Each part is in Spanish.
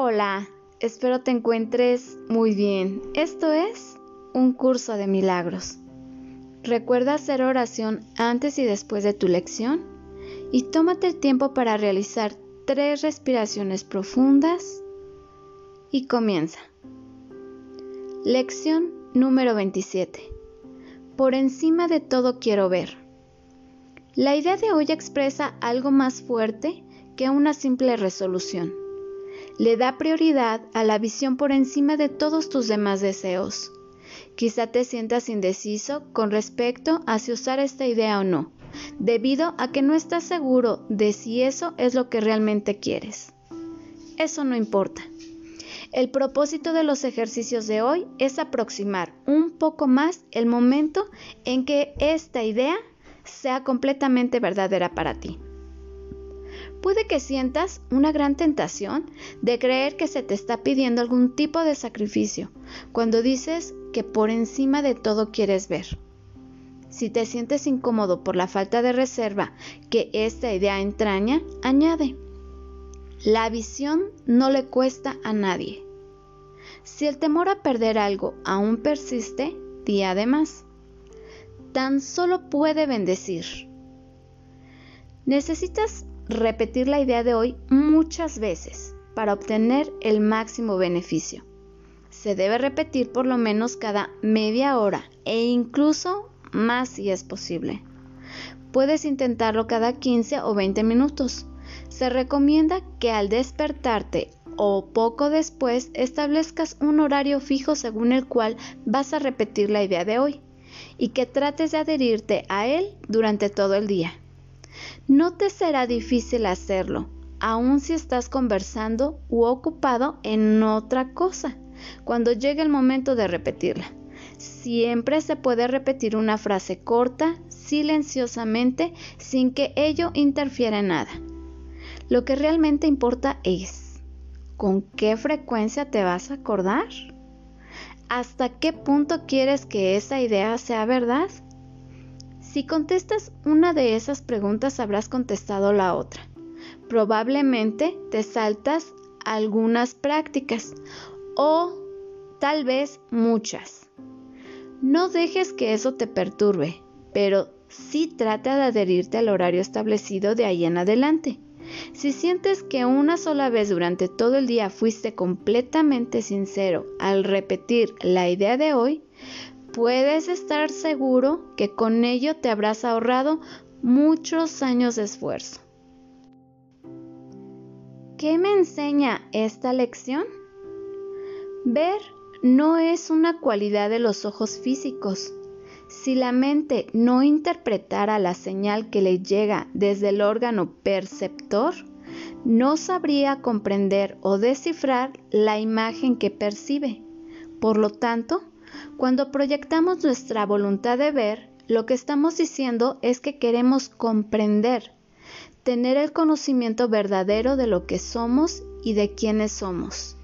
Hola, espero te encuentres muy bien. Esto es un curso de milagros. Recuerda hacer oración antes y después de tu lección y tómate el tiempo para realizar tres respiraciones profundas y comienza. Lección número 27. Por encima de todo quiero ver. La idea de hoy expresa algo más fuerte que una simple resolución le da prioridad a la visión por encima de todos tus demás deseos. Quizá te sientas indeciso con respecto a si usar esta idea o no, debido a que no estás seguro de si eso es lo que realmente quieres. Eso no importa. El propósito de los ejercicios de hoy es aproximar un poco más el momento en que esta idea sea completamente verdadera para ti puede que sientas una gran tentación de creer que se te está pidiendo algún tipo de sacrificio cuando dices que por encima de todo quieres ver. Si te sientes incómodo por la falta de reserva que esta idea entraña, añade, la visión no le cuesta a nadie. Si el temor a perder algo aún persiste, di además, tan solo puede bendecir. Necesitas repetir la idea de hoy muchas veces para obtener el máximo beneficio. Se debe repetir por lo menos cada media hora e incluso más si es posible. Puedes intentarlo cada 15 o 20 minutos. Se recomienda que al despertarte o poco después establezcas un horario fijo según el cual vas a repetir la idea de hoy y que trates de adherirte a él durante todo el día. No te será difícil hacerlo, aun si estás conversando u ocupado en otra cosa, cuando llegue el momento de repetirla. Siempre se puede repetir una frase corta, silenciosamente, sin que ello interfiera en nada. Lo que realmente importa es, ¿con qué frecuencia te vas a acordar? ¿Hasta qué punto quieres que esa idea sea verdad? Si contestas una de esas preguntas habrás contestado la otra. Probablemente te saltas algunas prácticas o tal vez muchas. No dejes que eso te perturbe, pero sí trata de adherirte al horario establecido de ahí en adelante. Si sientes que una sola vez durante todo el día fuiste completamente sincero al repetir la idea de hoy, puedes estar seguro que con ello te habrás ahorrado muchos años de esfuerzo. ¿Qué me enseña esta lección? Ver no es una cualidad de los ojos físicos. Si la mente no interpretara la señal que le llega desde el órgano perceptor, no sabría comprender o descifrar la imagen que percibe. Por lo tanto, cuando proyectamos nuestra voluntad de ver, lo que estamos diciendo es que queremos comprender, tener el conocimiento verdadero de lo que somos y de quiénes somos.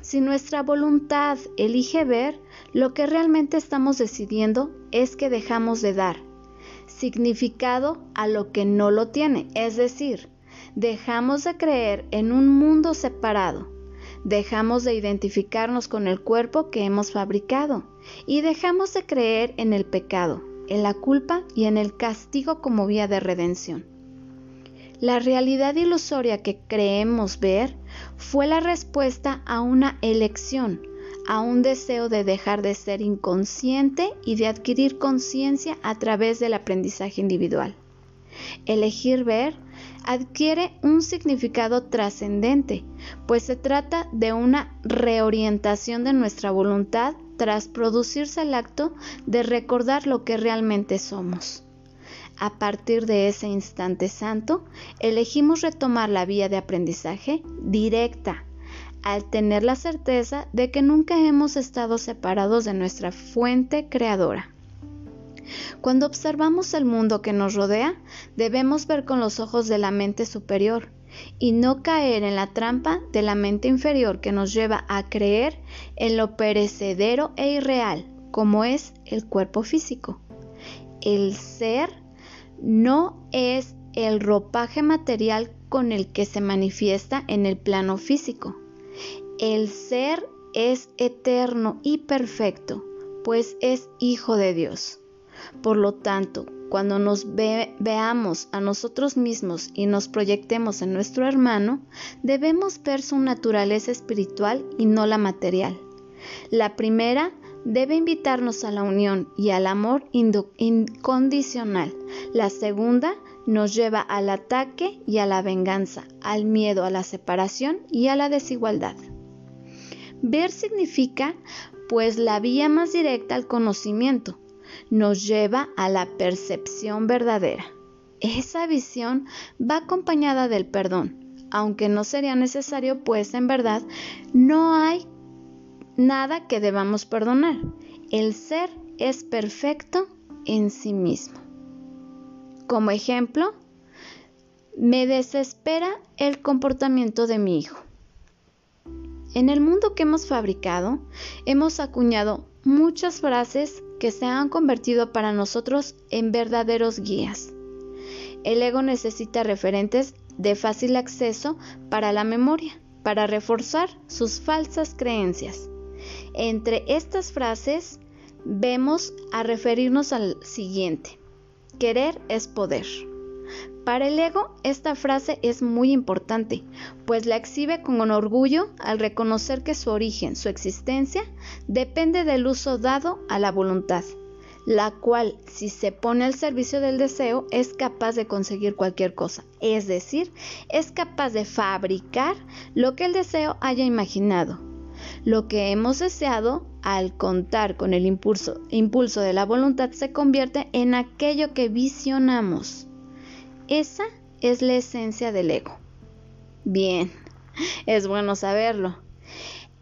Si nuestra voluntad elige ver, lo que realmente estamos decidiendo es que dejamos de dar significado a lo que no lo tiene, es decir, dejamos de creer en un mundo separado, dejamos de identificarnos con el cuerpo que hemos fabricado y dejamos de creer en el pecado, en la culpa y en el castigo como vía de redención. La realidad ilusoria que creemos ver fue la respuesta a una elección, a un deseo de dejar de ser inconsciente y de adquirir conciencia a través del aprendizaje individual. Elegir ver adquiere un significado trascendente, pues se trata de una reorientación de nuestra voluntad tras producirse el acto de recordar lo que realmente somos. A partir de ese instante santo, elegimos retomar la vía de aprendizaje directa, al tener la certeza de que nunca hemos estado separados de nuestra fuente creadora. Cuando observamos el mundo que nos rodea, debemos ver con los ojos de la mente superior y no caer en la trampa de la mente inferior que nos lleva a creer en lo perecedero e irreal, como es el cuerpo físico. El ser no es el ropaje material con el que se manifiesta en el plano físico. El ser es eterno y perfecto, pues es hijo de Dios. Por lo tanto, cuando nos veamos a nosotros mismos y nos proyectemos en nuestro hermano, debemos ver su naturaleza espiritual y no la material. La primera debe invitarnos a la unión y al amor incondicional. La segunda nos lleva al ataque y a la venganza, al miedo a la separación y a la desigualdad. Ver significa pues la vía más directa al conocimiento nos lleva a la percepción verdadera. Esa visión va acompañada del perdón, aunque no sería necesario, pues en verdad no hay nada que debamos perdonar. El ser es perfecto en sí mismo. Como ejemplo, me desespera el comportamiento de mi hijo. En el mundo que hemos fabricado, hemos acuñado muchas frases que se han convertido para nosotros en verdaderos guías. El ego necesita referentes de fácil acceso para la memoria, para reforzar sus falsas creencias. Entre estas frases vemos a referirnos al siguiente. Querer es poder. Para el ego, esta frase es muy importante, pues la exhibe con orgullo al reconocer que su origen, su existencia, depende del uso dado a la voluntad, la cual, si se pone al servicio del deseo, es capaz de conseguir cualquier cosa, es decir, es capaz de fabricar lo que el deseo haya imaginado. Lo que hemos deseado, al contar con el impulso, impulso de la voluntad, se convierte en aquello que visionamos. Esa es la esencia del ego. Bien, es bueno saberlo.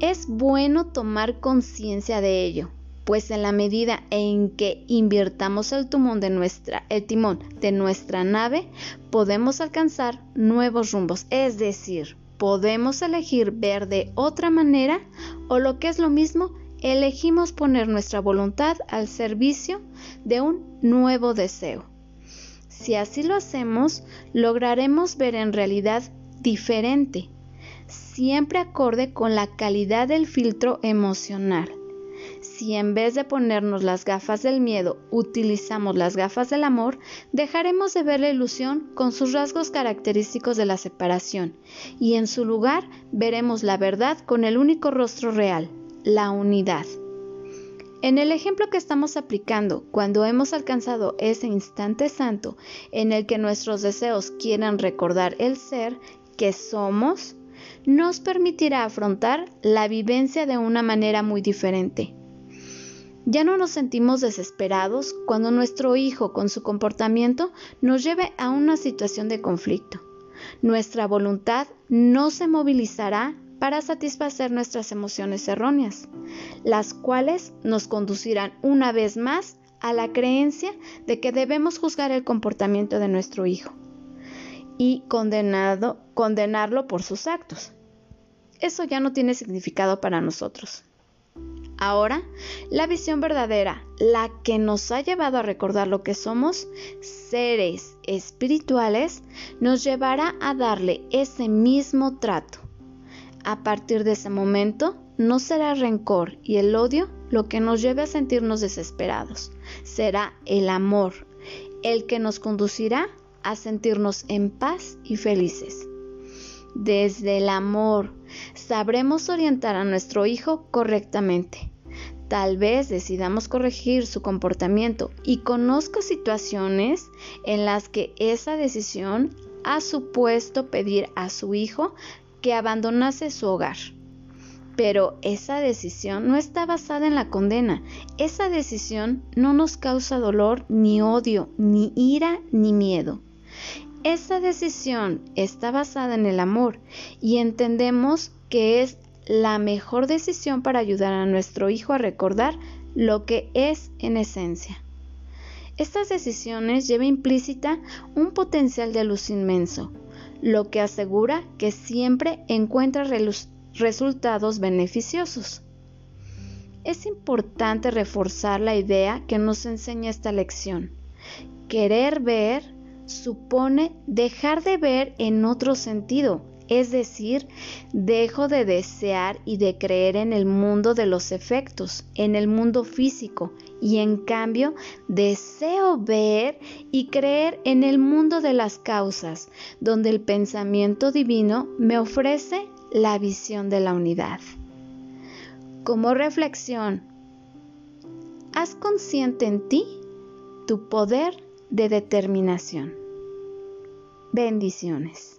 Es bueno tomar conciencia de ello, pues en la medida en que invirtamos el timón de nuestra, el timón de nuestra nave, podemos alcanzar nuevos rumbos, es decir, podemos elegir ver de otra manera o lo que es lo mismo, elegimos poner nuestra voluntad al servicio de un nuevo deseo. Si así lo hacemos, lograremos ver en realidad diferente, siempre acorde con la calidad del filtro emocional. Si en vez de ponernos las gafas del miedo utilizamos las gafas del amor, dejaremos de ver la ilusión con sus rasgos característicos de la separación y en su lugar veremos la verdad con el único rostro real, la unidad. En el ejemplo que estamos aplicando, cuando hemos alcanzado ese instante santo en el que nuestros deseos quieran recordar el ser que somos, nos permitirá afrontar la vivencia de una manera muy diferente. Ya no nos sentimos desesperados cuando nuestro hijo con su comportamiento nos lleve a una situación de conflicto. Nuestra voluntad no se movilizará para satisfacer nuestras emociones erróneas, las cuales nos conducirán una vez más a la creencia de que debemos juzgar el comportamiento de nuestro hijo y condenado, condenarlo por sus actos. Eso ya no tiene significado para nosotros. Ahora, la visión verdadera, la que nos ha llevado a recordar lo que somos, seres espirituales, nos llevará a darle ese mismo trato a partir de ese momento, no será rencor y el odio lo que nos lleve a sentirnos desesperados. Será el amor el que nos conducirá a sentirnos en paz y felices. Desde el amor sabremos orientar a nuestro hijo correctamente. Tal vez decidamos corregir su comportamiento y conozca situaciones en las que esa decisión ha supuesto pedir a su hijo que abandonase su hogar. Pero esa decisión no está basada en la condena. Esa decisión no nos causa dolor, ni odio, ni ira, ni miedo. Esa decisión está basada en el amor y entendemos que es la mejor decisión para ayudar a nuestro hijo a recordar lo que es en esencia. Estas decisiones llevan implícita un potencial de luz inmenso, lo que asegura que siempre encuentra resultados beneficiosos. Es importante reforzar la idea que nos enseña esta lección. Querer ver supone dejar de ver en otro sentido, Es decir, dejo de desear y de creer en el mundo de los efectos, en el mundo físico, y en cambio deseo ver y creer en el mundo de las causas, donde el pensamiento divino me ofrece la visión de la unidad. Como reflexión, haz consciente en ti tu poder de determinación. Bendiciones.